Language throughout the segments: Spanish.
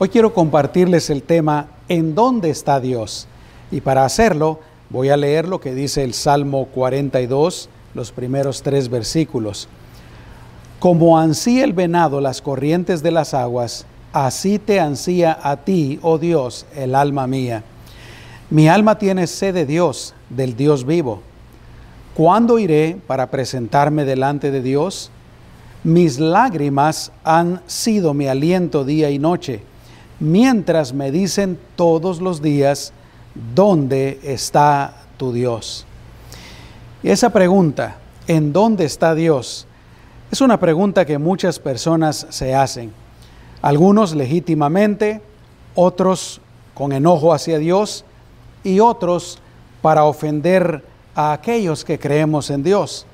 Hoy quiero compartirles el tema ¿En dónde está Dios? Y para hacerlo voy a leer lo que dice el Salmo 42, los primeros tres versículos. Como ansía el venado las corrientes de las aguas, así te ansía a ti, oh Dios, el alma mía. Mi alma tiene sed de Dios, del Dios vivo. ¿Cuándo iré para presentarme delante de Dios? Mis lágrimas han sido mi aliento día y noche mientras me dicen todos los días, ¿dónde está tu Dios? Y esa pregunta, ¿en dónde está Dios? Es una pregunta que muchas personas se hacen. Algunos legítimamente, otros con enojo hacia Dios y otros para ofender a aquellos que creemos en Dios.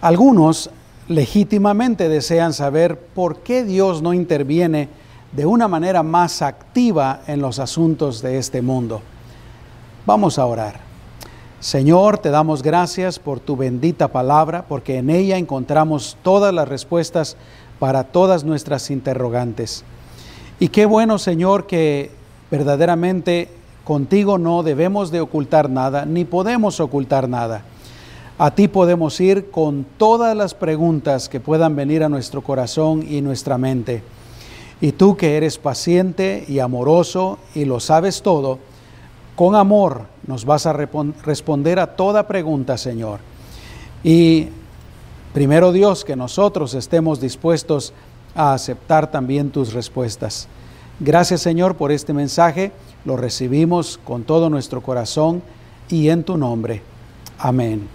Algunos legítimamente desean saber por qué Dios no interviene de una manera más activa en los asuntos de este mundo. Vamos a orar. Señor, te damos gracias por tu bendita palabra, porque en ella encontramos todas las respuestas para todas nuestras interrogantes. Y qué bueno, Señor, que verdaderamente contigo no debemos de ocultar nada, ni podemos ocultar nada. A ti podemos ir con todas las preguntas que puedan venir a nuestro corazón y nuestra mente. Y tú que eres paciente y amoroso y lo sabes todo, con amor nos vas a responder a toda pregunta, Señor. Y primero Dios, que nosotros estemos dispuestos a aceptar también tus respuestas. Gracias Señor por este mensaje, lo recibimos con todo nuestro corazón y en tu nombre. Amén.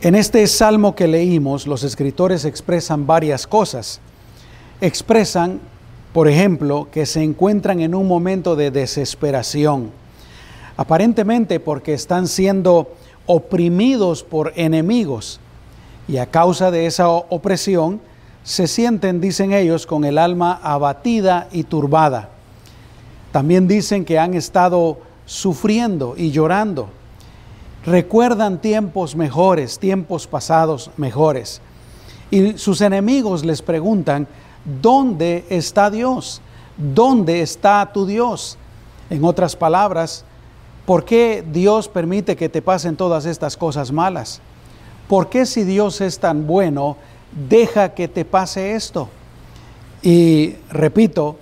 En este salmo que leímos, los escritores expresan varias cosas expresan, por ejemplo, que se encuentran en un momento de desesperación, aparentemente porque están siendo oprimidos por enemigos y a causa de esa opresión se sienten, dicen ellos, con el alma abatida y turbada. También dicen que han estado sufriendo y llorando. Recuerdan tiempos mejores, tiempos pasados mejores. Y sus enemigos les preguntan, ¿Dónde está Dios? ¿Dónde está tu Dios? En otras palabras, ¿por qué Dios permite que te pasen todas estas cosas malas? ¿Por qué si Dios es tan bueno, deja que te pase esto? Y repito,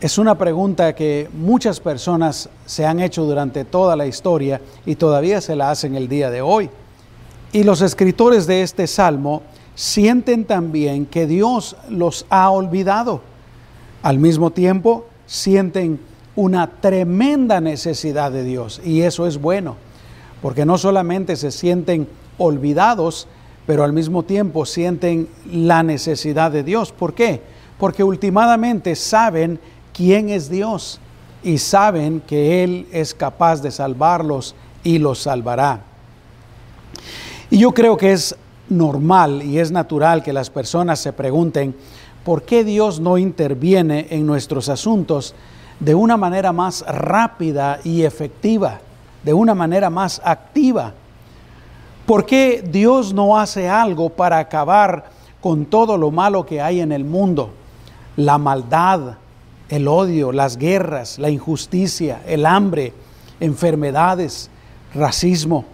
es una pregunta que muchas personas se han hecho durante toda la historia y todavía se la hacen el día de hoy. Y los escritores de este salmo sienten también que Dios los ha olvidado. Al mismo tiempo, sienten una tremenda necesidad de Dios y eso es bueno, porque no solamente se sienten olvidados, pero al mismo tiempo sienten la necesidad de Dios. ¿Por qué? Porque últimamente saben quién es Dios y saben que Él es capaz de salvarlos y los salvará. Y yo creo que es normal y es natural que las personas se pregunten por qué Dios no interviene en nuestros asuntos de una manera más rápida y efectiva, de una manera más activa. ¿Por qué Dios no hace algo para acabar con todo lo malo que hay en el mundo? La maldad, el odio, las guerras, la injusticia, el hambre, enfermedades, racismo.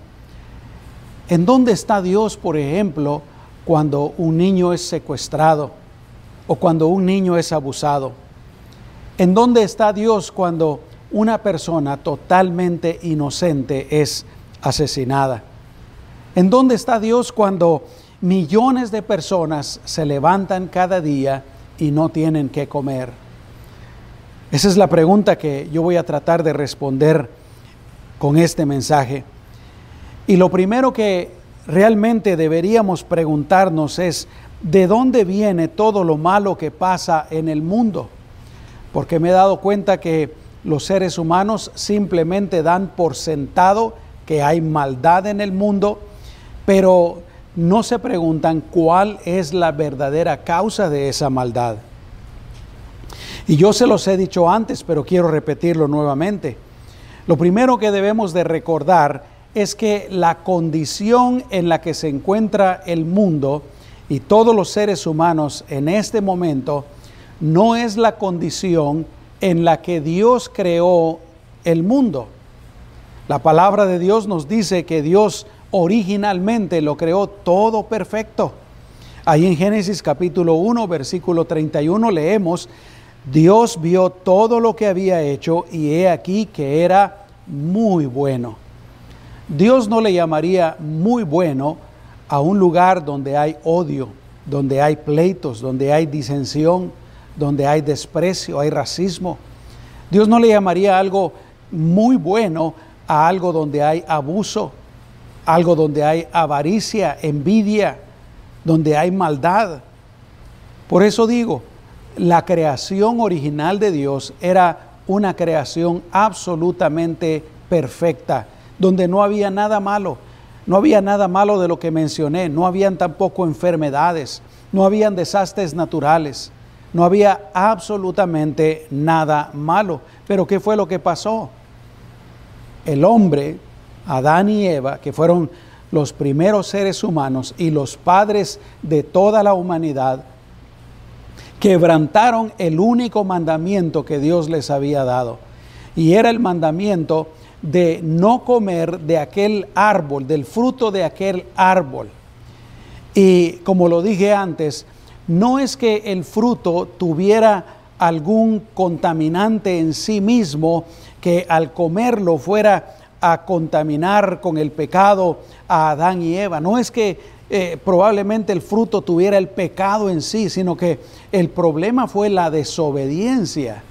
¿En dónde está Dios, por ejemplo, cuando un niño es secuestrado o cuando un niño es abusado? ¿En dónde está Dios cuando una persona totalmente inocente es asesinada? ¿En dónde está Dios cuando millones de personas se levantan cada día y no tienen que comer? Esa es la pregunta que yo voy a tratar de responder con este mensaje. Y lo primero que realmente deberíamos preguntarnos es, ¿de dónde viene todo lo malo que pasa en el mundo? Porque me he dado cuenta que los seres humanos simplemente dan por sentado que hay maldad en el mundo, pero no se preguntan cuál es la verdadera causa de esa maldad. Y yo se los he dicho antes, pero quiero repetirlo nuevamente. Lo primero que debemos de recordar es que la condición en la que se encuentra el mundo y todos los seres humanos en este momento no es la condición en la que Dios creó el mundo. La palabra de Dios nos dice que Dios originalmente lo creó todo perfecto. Ahí en Génesis capítulo 1, versículo 31 leemos, Dios vio todo lo que había hecho y he aquí que era muy bueno. Dios no le llamaría muy bueno a un lugar donde hay odio, donde hay pleitos, donde hay disensión, donde hay desprecio, hay racismo. Dios no le llamaría algo muy bueno a algo donde hay abuso, algo donde hay avaricia, envidia, donde hay maldad. Por eso digo, la creación original de Dios era una creación absolutamente perfecta, donde no había nada malo, no había nada malo de lo que mencioné, no habían tampoco enfermedades, no habían desastres naturales, no había absolutamente nada malo. Pero ¿qué fue lo que pasó? El hombre, Adán y Eva, que fueron los primeros seres humanos y los padres de toda la humanidad, quebrantaron el único mandamiento que Dios les había dado. Y era el mandamiento de no comer de aquel árbol, del fruto de aquel árbol. Y como lo dije antes, no es que el fruto tuviera algún contaminante en sí mismo que al comerlo fuera a contaminar con el pecado a Adán y Eva. No es que eh, probablemente el fruto tuviera el pecado en sí, sino que el problema fue la desobediencia.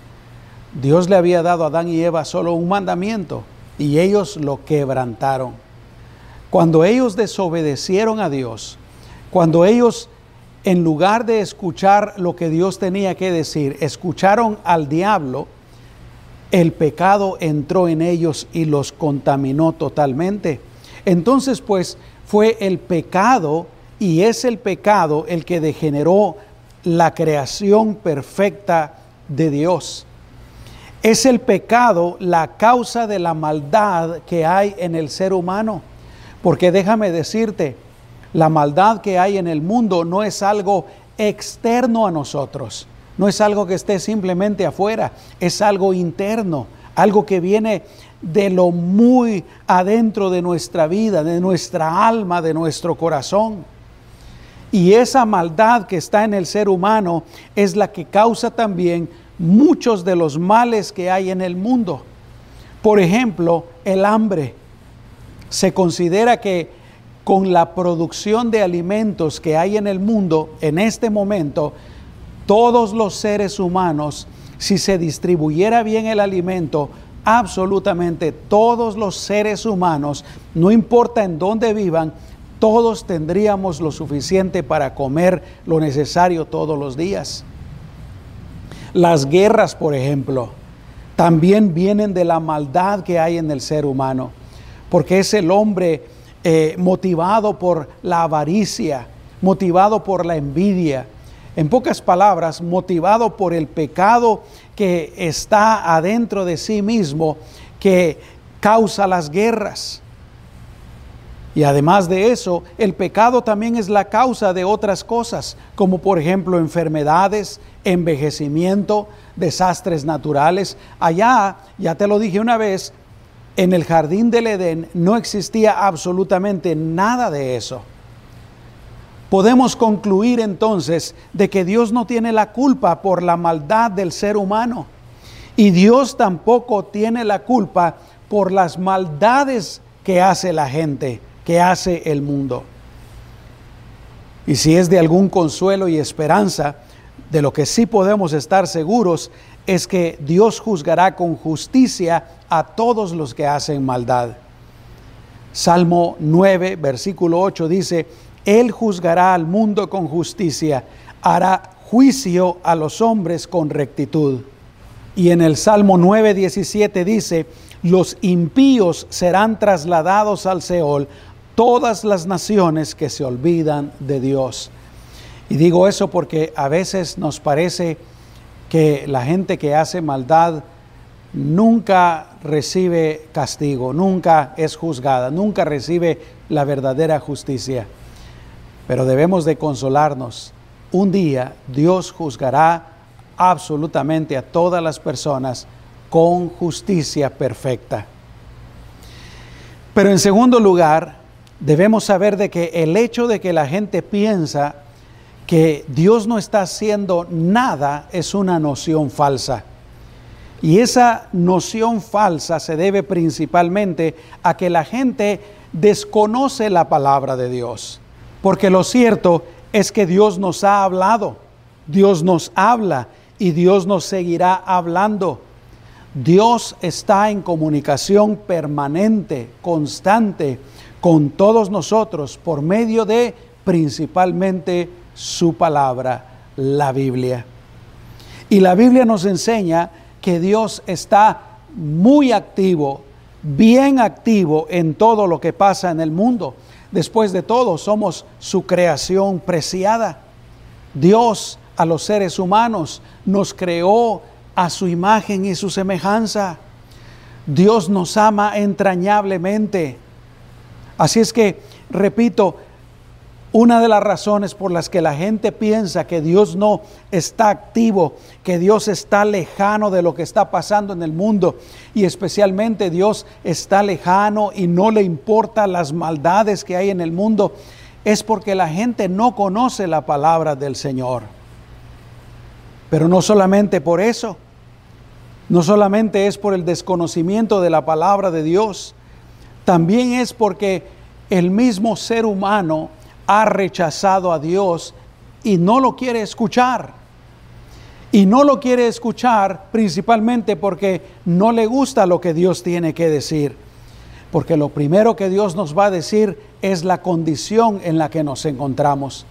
Dios le había dado a Adán y Eva solo un mandamiento y ellos lo quebrantaron. Cuando ellos desobedecieron a Dios, cuando ellos en lugar de escuchar lo que Dios tenía que decir, escucharon al diablo, el pecado entró en ellos y los contaminó totalmente. Entonces, pues, fue el pecado y es el pecado el que degeneró la creación perfecta de Dios. Es el pecado la causa de la maldad que hay en el ser humano. Porque déjame decirte, la maldad que hay en el mundo no es algo externo a nosotros, no es algo que esté simplemente afuera, es algo interno, algo que viene de lo muy adentro de nuestra vida, de nuestra alma, de nuestro corazón. Y esa maldad que está en el ser humano es la que causa también muchos de los males que hay en el mundo. Por ejemplo, el hambre. Se considera que con la producción de alimentos que hay en el mundo en este momento, todos los seres humanos, si se distribuyera bien el alimento, absolutamente todos los seres humanos, no importa en dónde vivan, todos tendríamos lo suficiente para comer lo necesario todos los días. Las guerras, por ejemplo, también vienen de la maldad que hay en el ser humano, porque es el hombre eh, motivado por la avaricia, motivado por la envidia. En pocas palabras, motivado por el pecado que está adentro de sí mismo, que causa las guerras. Y además de eso, el pecado también es la causa de otras cosas, como por ejemplo enfermedades, envejecimiento, desastres naturales. Allá, ya te lo dije una vez, en el jardín del Edén no existía absolutamente nada de eso. Podemos concluir entonces de que Dios no tiene la culpa por la maldad del ser humano y Dios tampoco tiene la culpa por las maldades que hace la gente, que hace el mundo. Y si es de algún consuelo y esperanza, de lo que sí podemos estar seguros es que Dios juzgará con justicia a todos los que hacen maldad. Salmo 9, versículo 8 dice, Él juzgará al mundo con justicia, hará juicio a los hombres con rectitud. Y en el Salmo 9, 17 dice, los impíos serán trasladados al Seol, todas las naciones que se olvidan de Dios. Y digo eso porque a veces nos parece que la gente que hace maldad nunca recibe castigo, nunca es juzgada, nunca recibe la verdadera justicia. Pero debemos de consolarnos. Un día Dios juzgará absolutamente a todas las personas con justicia perfecta. Pero en segundo lugar, debemos saber de que el hecho de que la gente piensa que Dios no está haciendo nada es una noción falsa. Y esa noción falsa se debe principalmente a que la gente desconoce la palabra de Dios. Porque lo cierto es que Dios nos ha hablado, Dios nos habla y Dios nos seguirá hablando. Dios está en comunicación permanente, constante con todos nosotros por medio de principalmente su palabra, la Biblia. Y la Biblia nos enseña que Dios está muy activo, bien activo en todo lo que pasa en el mundo. Después de todo, somos su creación preciada. Dios a los seres humanos nos creó a su imagen y su semejanza. Dios nos ama entrañablemente. Así es que, repito, una de las razones por las que la gente piensa que Dios no está activo, que Dios está lejano de lo que está pasando en el mundo y especialmente Dios está lejano y no le importa las maldades que hay en el mundo, es porque la gente no conoce la palabra del Señor. Pero no solamente por eso, no solamente es por el desconocimiento de la palabra de Dios, también es porque el mismo ser humano ha rechazado a Dios y no lo quiere escuchar. Y no lo quiere escuchar principalmente porque no le gusta lo que Dios tiene que decir. Porque lo primero que Dios nos va a decir es la condición en la que nos encontramos.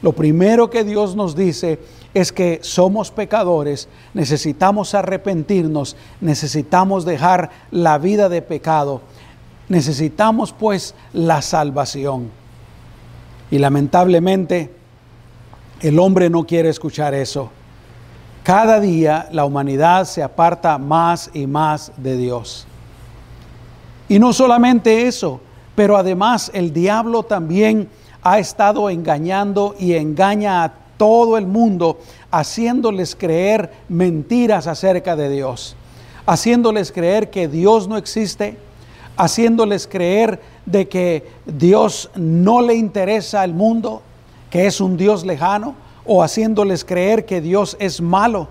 Lo primero que Dios nos dice es que somos pecadores, necesitamos arrepentirnos, necesitamos dejar la vida de pecado, necesitamos pues la salvación. Y lamentablemente el hombre no quiere escuchar eso. Cada día la humanidad se aparta más y más de Dios. Y no solamente eso, pero además el diablo también ha estado engañando y engaña a todo el mundo, haciéndoles creer mentiras acerca de Dios, haciéndoles creer que Dios no existe, haciéndoles creer de que Dios no le interesa al mundo, que es un Dios lejano, o haciéndoles creer que Dios es malo.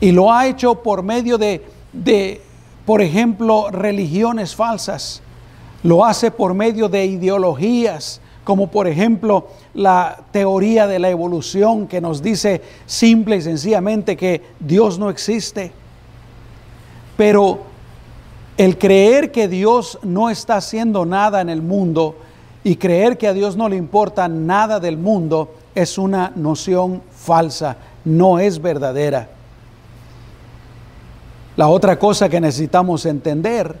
Y lo ha hecho por medio de, de por ejemplo, religiones falsas. Lo hace por medio de ideologías como por ejemplo la teoría de la evolución que nos dice simple y sencillamente que Dios no existe. Pero el creer que Dios no está haciendo nada en el mundo y creer que a Dios no le importa nada del mundo es una noción falsa, no es verdadera. La otra cosa que necesitamos entender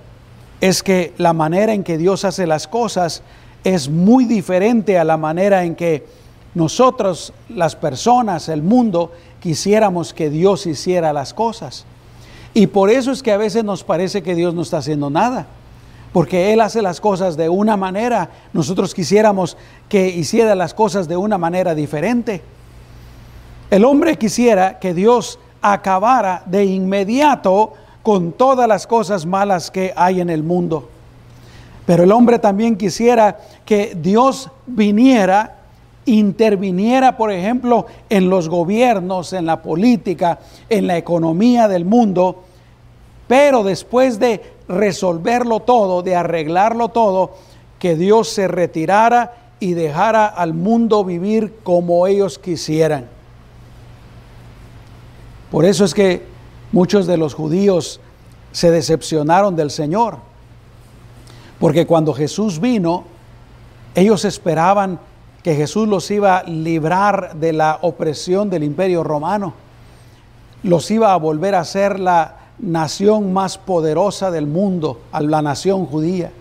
es que la manera en que Dios hace las cosas es muy diferente a la manera en que nosotros, las personas, el mundo, quisiéramos que Dios hiciera las cosas. Y por eso es que a veces nos parece que Dios no está haciendo nada, porque Él hace las cosas de una manera, nosotros quisiéramos que hiciera las cosas de una manera diferente. El hombre quisiera que Dios acabara de inmediato con todas las cosas malas que hay en el mundo. Pero el hombre también quisiera que Dios viniera, interviniera, por ejemplo, en los gobiernos, en la política, en la economía del mundo, pero después de resolverlo todo, de arreglarlo todo, que Dios se retirara y dejara al mundo vivir como ellos quisieran. Por eso es que muchos de los judíos se decepcionaron del Señor porque cuando Jesús vino, ellos esperaban que Jesús los iba a librar de la opresión del imperio romano, los iba a volver a ser la nación más poderosa del mundo, a la nación judía.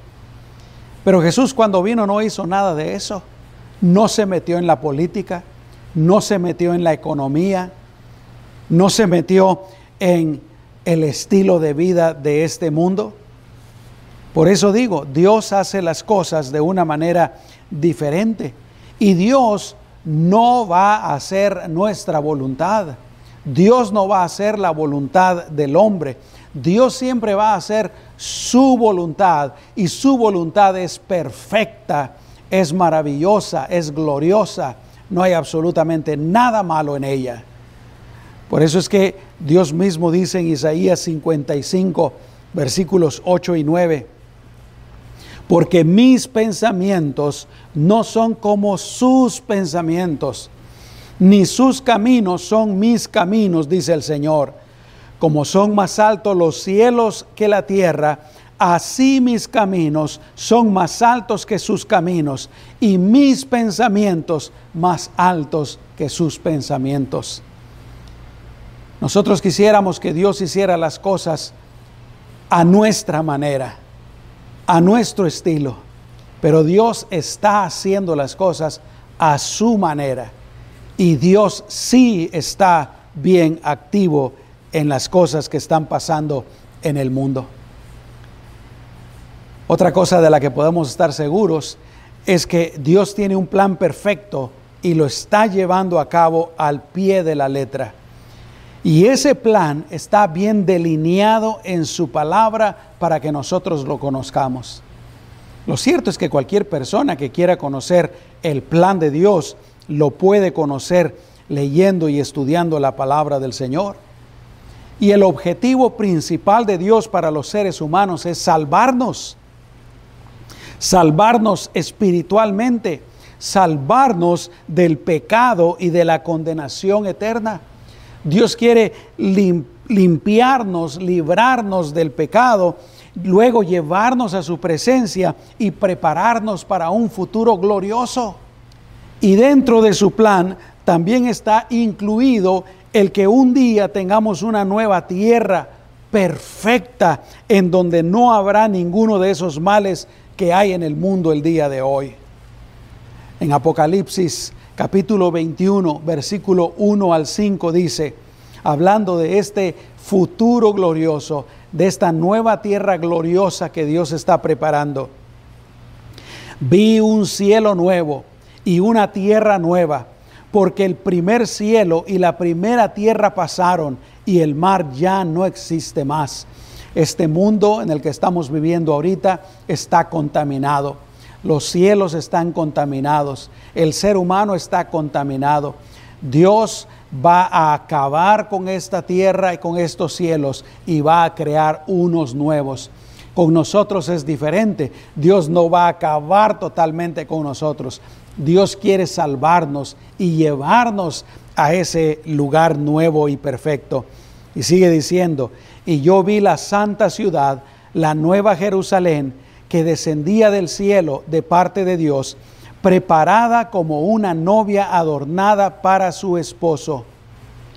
Pero Jesús cuando vino no hizo nada de eso, no se metió en la política, no se metió en la economía, no se metió en el estilo de vida de este mundo. Por eso digo, Dios hace las cosas de una manera diferente y Dios no va a hacer nuestra voluntad. Dios no va a hacer la voluntad del hombre. Dios siempre va a hacer su voluntad y su voluntad es perfecta, es maravillosa, es gloriosa. No hay absolutamente nada malo en ella. Por eso es que Dios mismo dice en Isaías 55, versículos 8 y 9, porque mis pensamientos no son como sus pensamientos, ni sus caminos son mis caminos, dice el Señor. Como son más altos los cielos que la tierra, así mis caminos son más altos que sus caminos, y mis pensamientos más altos que sus pensamientos. Nosotros quisiéramos que Dios hiciera las cosas a nuestra manera, a nuestro estilo, pero Dios está haciendo las cosas a su manera y Dios sí está bien activo en las cosas que están pasando en el mundo. Otra cosa de la que podemos estar seguros es que Dios tiene un plan perfecto y lo está llevando a cabo al pie de la letra. Y ese plan está bien delineado en su palabra para que nosotros lo conozcamos. Lo cierto es que cualquier persona que quiera conocer el plan de Dios lo puede conocer leyendo y estudiando la palabra del Señor. Y el objetivo principal de Dios para los seres humanos es salvarnos, salvarnos espiritualmente, salvarnos del pecado y de la condenación eterna. Dios quiere limpiarnos, librarnos del pecado, luego llevarnos a su presencia y prepararnos para un futuro glorioso. Y dentro de su plan también está incluido el que un día tengamos una nueva tierra perfecta en donde no habrá ninguno de esos males que hay en el mundo el día de hoy. En Apocalipsis capítulo 21, versículo 1 al 5 dice, hablando de este futuro glorioso, de esta nueva tierra gloriosa que Dios está preparando. Vi un cielo nuevo y una tierra nueva, porque el primer cielo y la primera tierra pasaron y el mar ya no existe más. Este mundo en el que estamos viviendo ahorita está contaminado. Los cielos están contaminados. El ser humano está contaminado. Dios va a acabar con esta tierra y con estos cielos y va a crear unos nuevos. Con nosotros es diferente. Dios no va a acabar totalmente con nosotros. Dios quiere salvarnos y llevarnos a ese lugar nuevo y perfecto. Y sigue diciendo, y yo vi la santa ciudad, la nueva Jerusalén, que descendía del cielo de parte de Dios, preparada como una novia adornada para su esposo.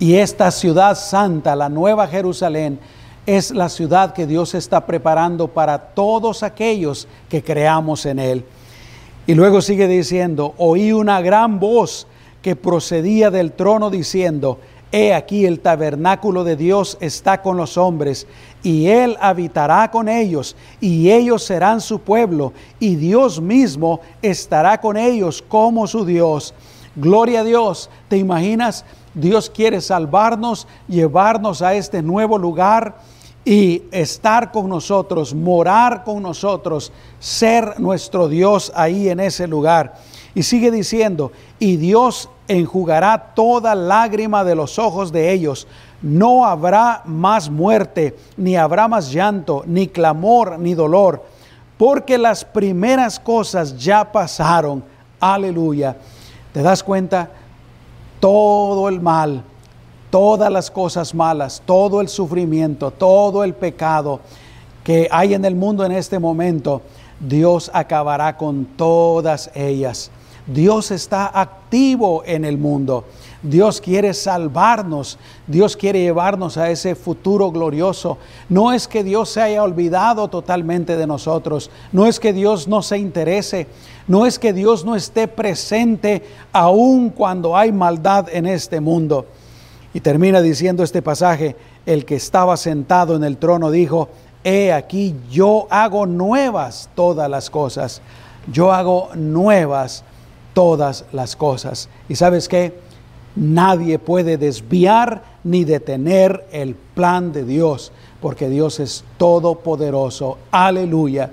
Y esta ciudad santa, la nueva Jerusalén, es la ciudad que Dios está preparando para todos aquellos que creamos en Él. Y luego sigue diciendo, oí una gran voz que procedía del trono diciendo, He aquí el tabernáculo de Dios está con los hombres, y Él habitará con ellos, y ellos serán su pueblo, y Dios mismo estará con ellos como su Dios. Gloria a Dios. ¿Te imaginas? Dios quiere salvarnos, llevarnos a este nuevo lugar y estar con nosotros, morar con nosotros, ser nuestro Dios ahí en ese lugar. Y sigue diciendo, y Dios enjugará toda lágrima de los ojos de ellos. No habrá más muerte, ni habrá más llanto, ni clamor, ni dolor, porque las primeras cosas ya pasaron. Aleluya. ¿Te das cuenta? Todo el mal, todas las cosas malas, todo el sufrimiento, todo el pecado que hay en el mundo en este momento, Dios acabará con todas ellas. Dios está activo en el mundo. Dios quiere salvarnos. Dios quiere llevarnos a ese futuro glorioso. No es que Dios se haya olvidado totalmente de nosotros. No es que Dios no se interese. No es que Dios no esté presente aun cuando hay maldad en este mundo. Y termina diciendo este pasaje, el que estaba sentado en el trono dijo, he aquí yo hago nuevas todas las cosas. Yo hago nuevas todas las cosas. ¿Y sabes qué? Nadie puede desviar ni detener el plan de Dios, porque Dios es todopoderoso. Aleluya.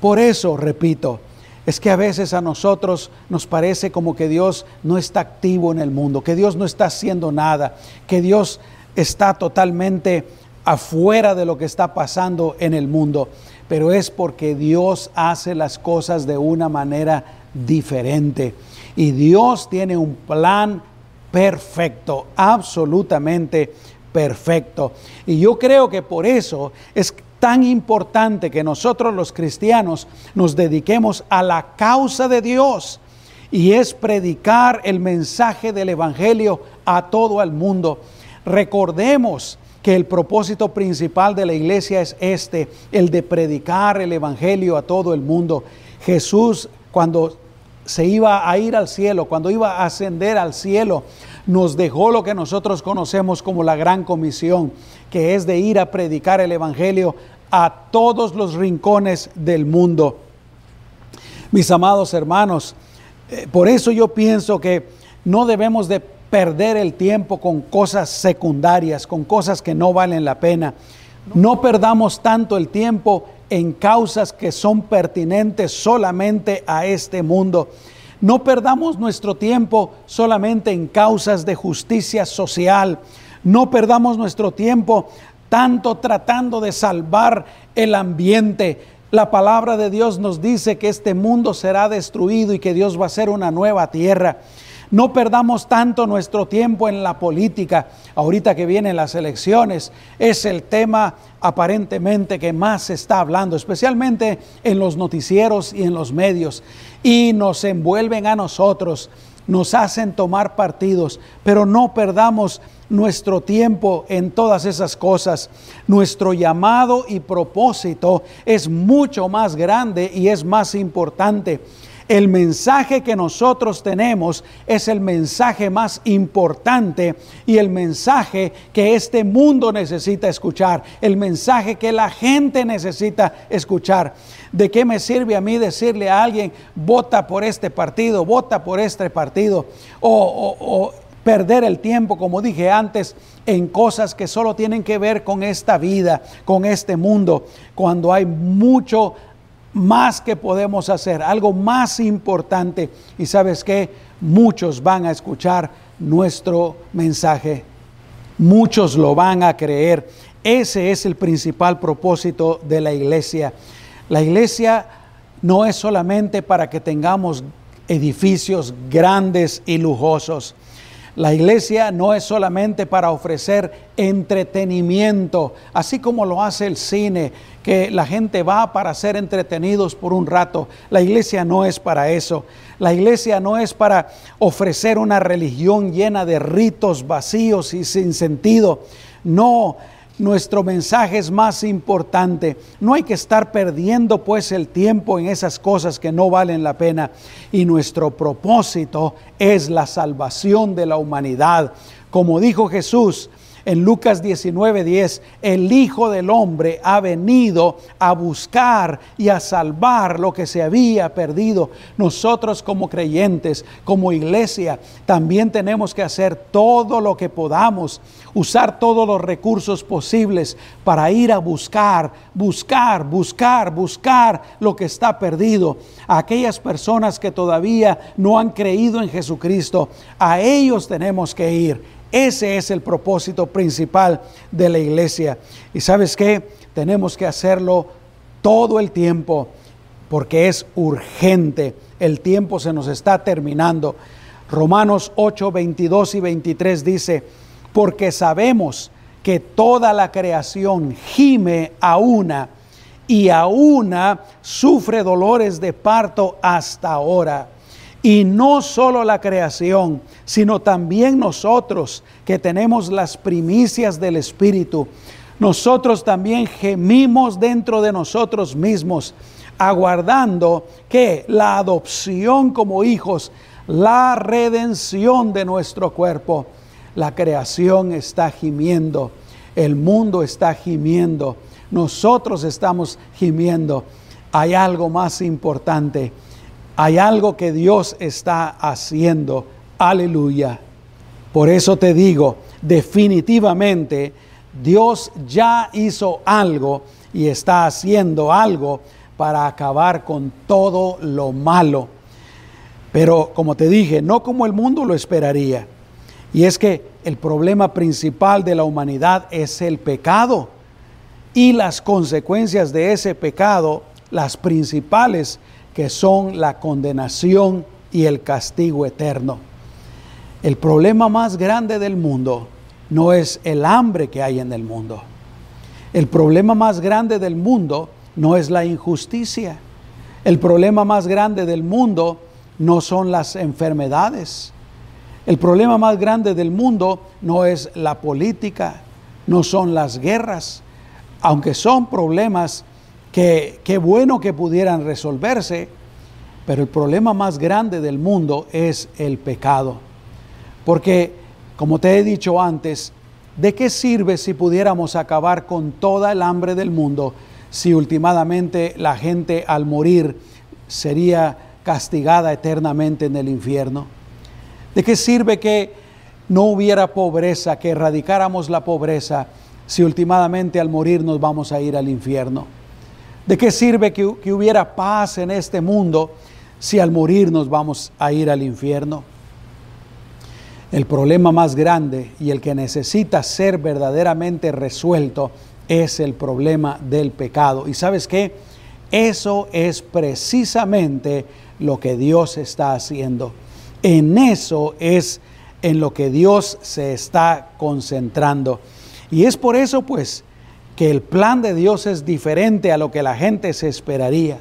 Por eso, repito, es que a veces a nosotros nos parece como que Dios no está activo en el mundo, que Dios no está haciendo nada, que Dios está totalmente afuera de lo que está pasando en el mundo, pero es porque Dios hace las cosas de una manera diferente. Y Dios tiene un plan perfecto, absolutamente perfecto. Y yo creo que por eso es tan importante que nosotros los cristianos nos dediquemos a la causa de Dios y es predicar el mensaje del Evangelio a todo el mundo. Recordemos que el propósito principal de la iglesia es este, el de predicar el Evangelio a todo el mundo. Jesús cuando se iba a ir al cielo, cuando iba a ascender al cielo, nos dejó lo que nosotros conocemos como la gran comisión, que es de ir a predicar el Evangelio a todos los rincones del mundo. Mis amados hermanos, eh, por eso yo pienso que no debemos de perder el tiempo con cosas secundarias, con cosas que no valen la pena. No perdamos tanto el tiempo en causas que son pertinentes solamente a este mundo. No perdamos nuestro tiempo solamente en causas de justicia social. No perdamos nuestro tiempo tanto tratando de salvar el ambiente. La palabra de Dios nos dice que este mundo será destruido y que Dios va a hacer una nueva tierra. No perdamos tanto nuestro tiempo en la política. Ahorita que vienen las elecciones, es el tema aparentemente que más se está hablando, especialmente en los noticieros y en los medios. Y nos envuelven a nosotros, nos hacen tomar partidos, pero no perdamos nuestro tiempo en todas esas cosas. Nuestro llamado y propósito es mucho más grande y es más importante. El mensaje que nosotros tenemos es el mensaje más importante y el mensaje que este mundo necesita escuchar, el mensaje que la gente necesita escuchar. ¿De qué me sirve a mí decirle a alguien, vota por este partido, vota por este partido? O, o perder el tiempo, como dije antes, en cosas que solo tienen que ver con esta vida, con este mundo, cuando hay mucho más que podemos hacer, algo más importante. Y sabes que muchos van a escuchar nuestro mensaje, muchos lo van a creer. Ese es el principal propósito de la iglesia. La iglesia no es solamente para que tengamos edificios grandes y lujosos. La iglesia no es solamente para ofrecer entretenimiento, así como lo hace el cine, que la gente va para ser entretenidos por un rato. La iglesia no es para eso. La iglesia no es para ofrecer una religión llena de ritos vacíos y sin sentido. No, nuestro mensaje es más importante. No hay que estar perdiendo pues el tiempo en esas cosas que no valen la pena. Y nuestro propósito es la salvación de la humanidad. Como dijo Jesús, en Lucas 19:10, el Hijo del Hombre ha venido a buscar y a salvar lo que se había perdido. Nosotros como creyentes, como iglesia, también tenemos que hacer todo lo que podamos, usar todos los recursos posibles para ir a buscar, buscar, buscar, buscar lo que está perdido. A aquellas personas que todavía no han creído en Jesucristo, a ellos tenemos que ir ese es el propósito principal de la iglesia. Y sabes qué? Tenemos que hacerlo todo el tiempo porque es urgente. El tiempo se nos está terminando. Romanos 8, 22 y 23 dice, porque sabemos que toda la creación gime a una y a una sufre dolores de parto hasta ahora. Y no solo la creación, sino también nosotros que tenemos las primicias del Espíritu. Nosotros también gemimos dentro de nosotros mismos, aguardando que la adopción como hijos, la redención de nuestro cuerpo. La creación está gimiendo, el mundo está gimiendo, nosotros estamos gimiendo. Hay algo más importante hay algo que Dios está haciendo. Aleluya. Por eso te digo, definitivamente Dios ya hizo algo y está haciendo algo para acabar con todo lo malo. Pero como te dije, no como el mundo lo esperaría. Y es que el problema principal de la humanidad es el pecado. Y las consecuencias de ese pecado, las principales, que son la condenación y el castigo eterno. El problema más grande del mundo no es el hambre que hay en el mundo. El problema más grande del mundo no es la injusticia. El problema más grande del mundo no son las enfermedades. El problema más grande del mundo no es la política, no son las guerras, aunque son problemas que qué bueno que pudieran resolverse, pero el problema más grande del mundo es el pecado. Porque, como te he dicho antes, ¿de qué sirve si pudiéramos acabar con toda el hambre del mundo si últimamente la gente al morir sería castigada eternamente en el infierno? ¿De qué sirve que no hubiera pobreza, que erradicáramos la pobreza si últimamente al morir nos vamos a ir al infierno? ¿De qué sirve que, que hubiera paz en este mundo si al morir nos vamos a ir al infierno? El problema más grande y el que necesita ser verdaderamente resuelto es el problema del pecado. ¿Y sabes qué? Eso es precisamente lo que Dios está haciendo. En eso es en lo que Dios se está concentrando. Y es por eso pues que el plan de Dios es diferente a lo que la gente se esperaría.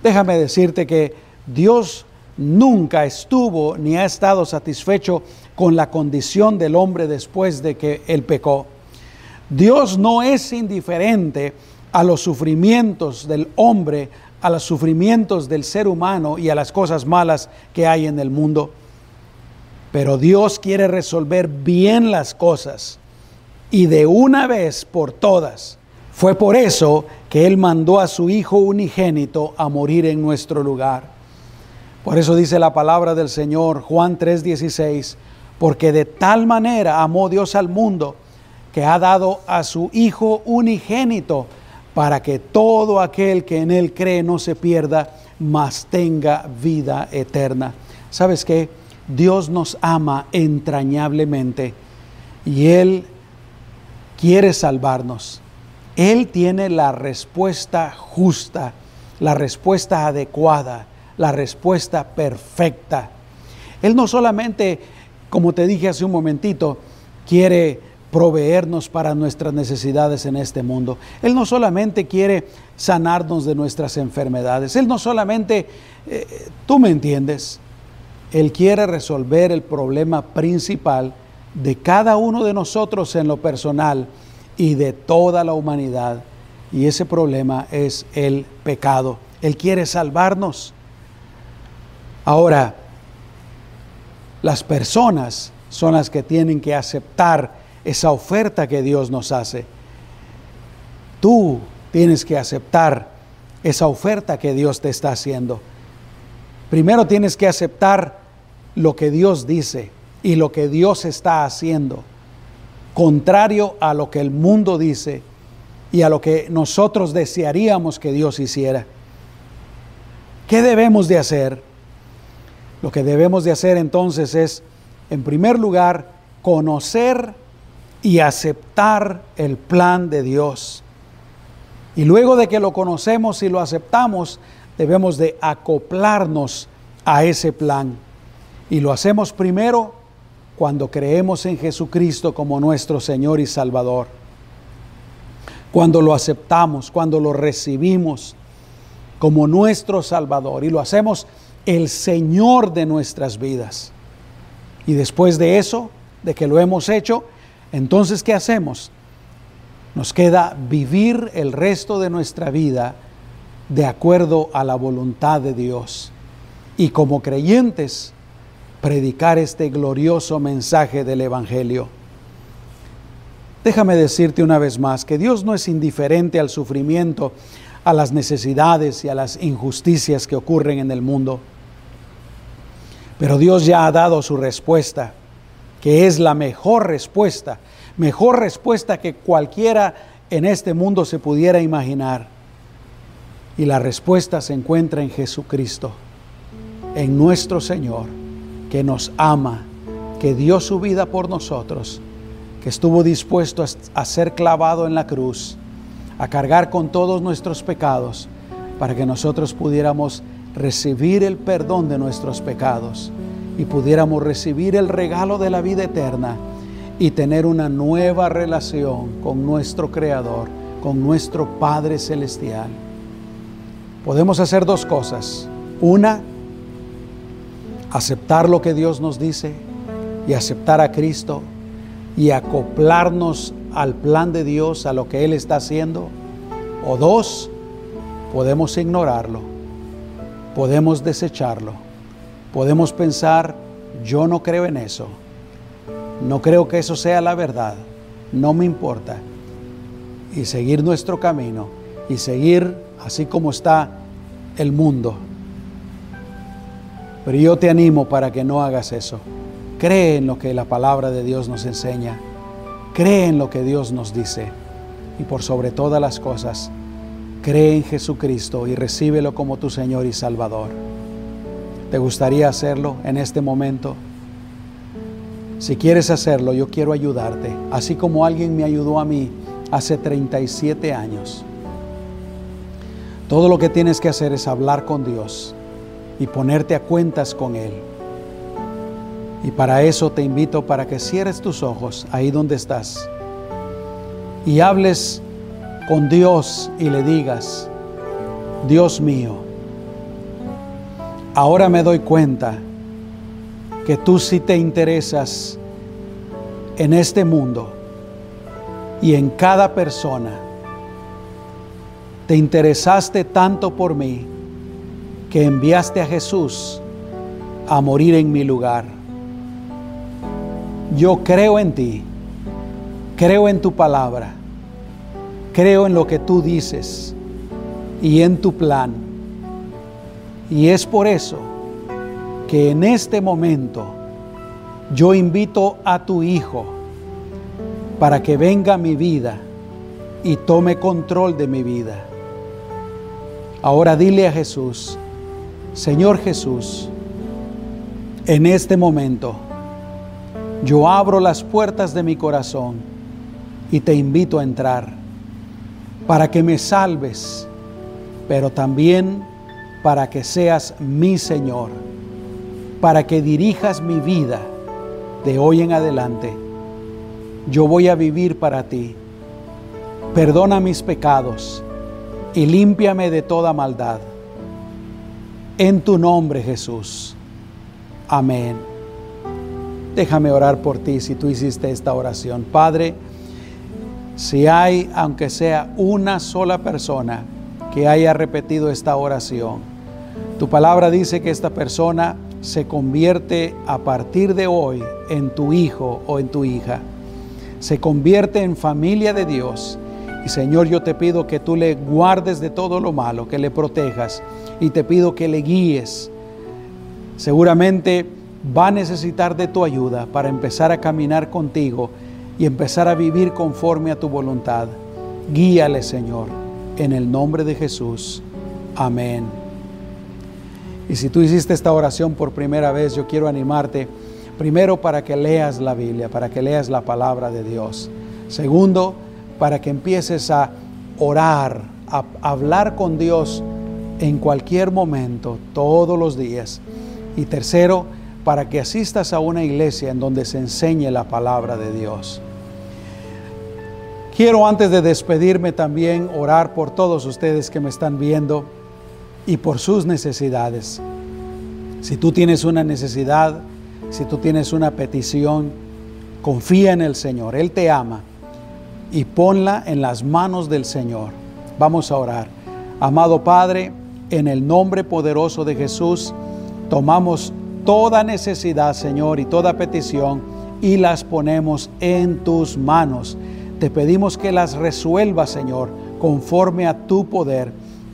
Déjame decirte que Dios nunca estuvo ni ha estado satisfecho con la condición del hombre después de que él pecó. Dios no es indiferente a los sufrimientos del hombre, a los sufrimientos del ser humano y a las cosas malas que hay en el mundo. Pero Dios quiere resolver bien las cosas y de una vez por todas. Fue por eso que Él mandó a su Hijo unigénito a morir en nuestro lugar. Por eso dice la palabra del Señor, Juan 3:16, porque de tal manera amó Dios al mundo que ha dado a su Hijo unigénito para que todo aquel que en Él cree no se pierda, mas tenga vida eterna. ¿Sabes qué? Dios nos ama entrañablemente y Él quiere salvarnos. Él tiene la respuesta justa, la respuesta adecuada, la respuesta perfecta. Él no solamente, como te dije hace un momentito, quiere proveernos para nuestras necesidades en este mundo. Él no solamente quiere sanarnos de nuestras enfermedades. Él no solamente, eh, tú me entiendes, Él quiere resolver el problema principal de cada uno de nosotros en lo personal y de toda la humanidad. Y ese problema es el pecado. Él quiere salvarnos. Ahora, las personas son las que tienen que aceptar esa oferta que Dios nos hace. Tú tienes que aceptar esa oferta que Dios te está haciendo. Primero tienes que aceptar lo que Dios dice y lo que Dios está haciendo, contrario a lo que el mundo dice y a lo que nosotros desearíamos que Dios hiciera. ¿Qué debemos de hacer? Lo que debemos de hacer entonces es, en primer lugar, conocer y aceptar el plan de Dios. Y luego de que lo conocemos y lo aceptamos, debemos de acoplarnos a ese plan. Y lo hacemos primero cuando creemos en Jesucristo como nuestro Señor y Salvador. Cuando lo aceptamos, cuando lo recibimos como nuestro Salvador y lo hacemos el Señor de nuestras vidas. Y después de eso, de que lo hemos hecho, entonces, ¿qué hacemos? Nos queda vivir el resto de nuestra vida de acuerdo a la voluntad de Dios. Y como creyentes, predicar este glorioso mensaje del Evangelio. Déjame decirte una vez más que Dios no es indiferente al sufrimiento, a las necesidades y a las injusticias que ocurren en el mundo. Pero Dios ya ha dado su respuesta que es la mejor respuesta, mejor respuesta que cualquiera en este mundo se pudiera imaginar. Y la respuesta se encuentra en Jesucristo, en nuestro Señor, que nos ama, que dio su vida por nosotros, que estuvo dispuesto a, ser clavado en la cruz, a cargar con todos nuestros pecados, para que nosotros pudiéramos recibir el perdón de nuestros pecados y pudiéramos recibir el regalo de la vida eterna y tener una nueva relación con nuestro Creador, con nuestro Padre Celestial. Podemos hacer dos cosas. Una, aceptar lo que Dios nos dice y aceptar a Cristo y acoplarnos al plan de Dios, a lo que Él está haciendo. O dos, podemos ignorarlo, podemos desecharlo, podemos pensar, yo no creo en eso, no creo que eso sea la verdad, no me importa, y seguir nuestro camino y seguir así como está el mundo. Pero yo te animo para que no hagas eso. Cree en lo que la palabra de Dios nos enseña. Cree en lo que Dios nos dice. Y por sobre todas las cosas, cree en Jesucristo y recíbelo como tu Señor y Salvador. ¿Te gustaría hacerlo en este momento? Si quieres hacerlo, yo quiero ayudarte, así como alguien me ayudó a mí hace 37 años. Todo lo que tienes que hacer es hablar con Dios y ponerte a cuentas con Él. Y para eso te invito para que cierres tus ojos ahí donde estás y hables con Dios y le digas, Dios mío, ahora me doy cuenta que tú sí te interesas en este mundo y en cada persona te interesaste tanto por mí que enviaste a Jesús a morir en mi lugar. Yo creo en ti, creo en tu palabra, creo en lo que tú dices y en tu plan. Y es por eso que en este momento yo invito a tu Hijo para que venga a mi vida y tome control de mi vida. Ahora dile a Jesús, Señor Jesús, en este momento yo abro las puertas de mi corazón y te invito a entrar para que me salves, pero también para que seas mi Señor, para que dirijas mi vida de hoy en adelante. Yo voy a vivir para ti. Perdona mis pecados y límpiame de toda maldad. En tu nombre, Jesús. Amén. Déjame orar por ti si tú hiciste esta oración. Padre, si hay, aunque sea una sola persona que haya repetido esta oración, tu palabra dice que esta persona se convierte a partir de hoy en tu hijo o en tu hija. Se convierte en familia de Dios y Señor, yo te pido que tú le guardes de todo lo malo, que le protejas y te pido que le guíes. Seguramente va a necesitar de tu ayuda para empezar a caminar contigo y empezar a vivir conforme a tu voluntad. Guíale, Señor, en el nombre de Jesús. Amén. Y si tú hiciste esta oración por primera vez, yo quiero animarte primero para que leas la Biblia, para que leas la palabra de Dios. Segundo, para que empieces a orar, a hablar con Dios en cualquier momento, todos los días. Y tercero, para que asistas a una iglesia en donde se enseñe la palabra de Dios. Quiero antes de despedirme también orar por todos ustedes que me están viendo y por sus necesidades. Si tú tienes una necesidad, si tú tienes una petición, confía en el Señor, Él te ama y ponla en las manos del Señor. Vamos a orar. Amado Padre, en el nombre poderoso de Jesús, tomamos toda necesidad, Señor, y toda petición y las ponemos en tus manos. Te pedimos que las resuelvas, Señor, conforme a tu poder.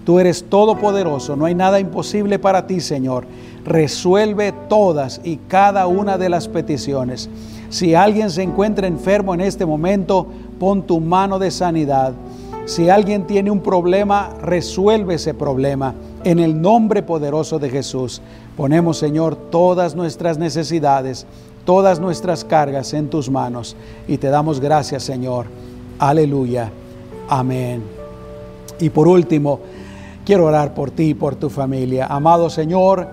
Tú eres todopoderoso, no hay nada imposible para ti, Señor. Resuelve todas y cada una de las peticiones. Si alguien se encuentra enfermo en este momento, pon tu mano de sanidad. Si alguien tiene un problema, resuelve ese problema. En el nombre poderoso de Jesús, ponemos, Señor, todas nuestras necesidades, todas nuestras cargas en tus manos y te damos gracias, Señor. Aleluya. Amén. Y por último, quiero orar por ti y por tu familia. Amado Señor,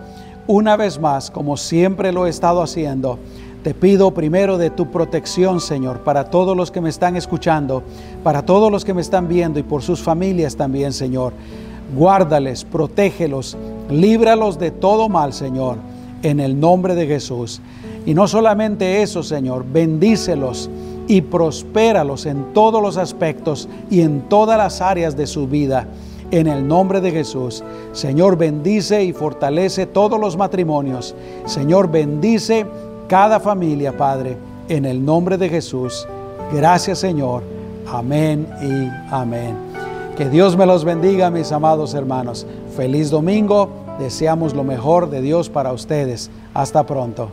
una vez más, como siempre lo he estado haciendo, te pido primero de tu protección, Señor, para todos los que me están escuchando, para todos los que me están viendo y por sus familias también, Señor. Guárdales, protégelos, líbralos de todo mal, Señor, en el nombre de Jesús. Y no solamente eso, Señor, bendícelos y prospéralos en todos los aspectos y en todas las áreas de su vida. En el nombre de Jesús, Señor, bendice y fortalece todos los matrimonios. Señor, bendice cada familia, Padre, en el nombre de Jesús. Gracias, Señor. Amén y amén. Que Dios me los bendiga, mis amados hermanos. Feliz domingo. Deseamos lo mejor de Dios para ustedes. Hasta pronto.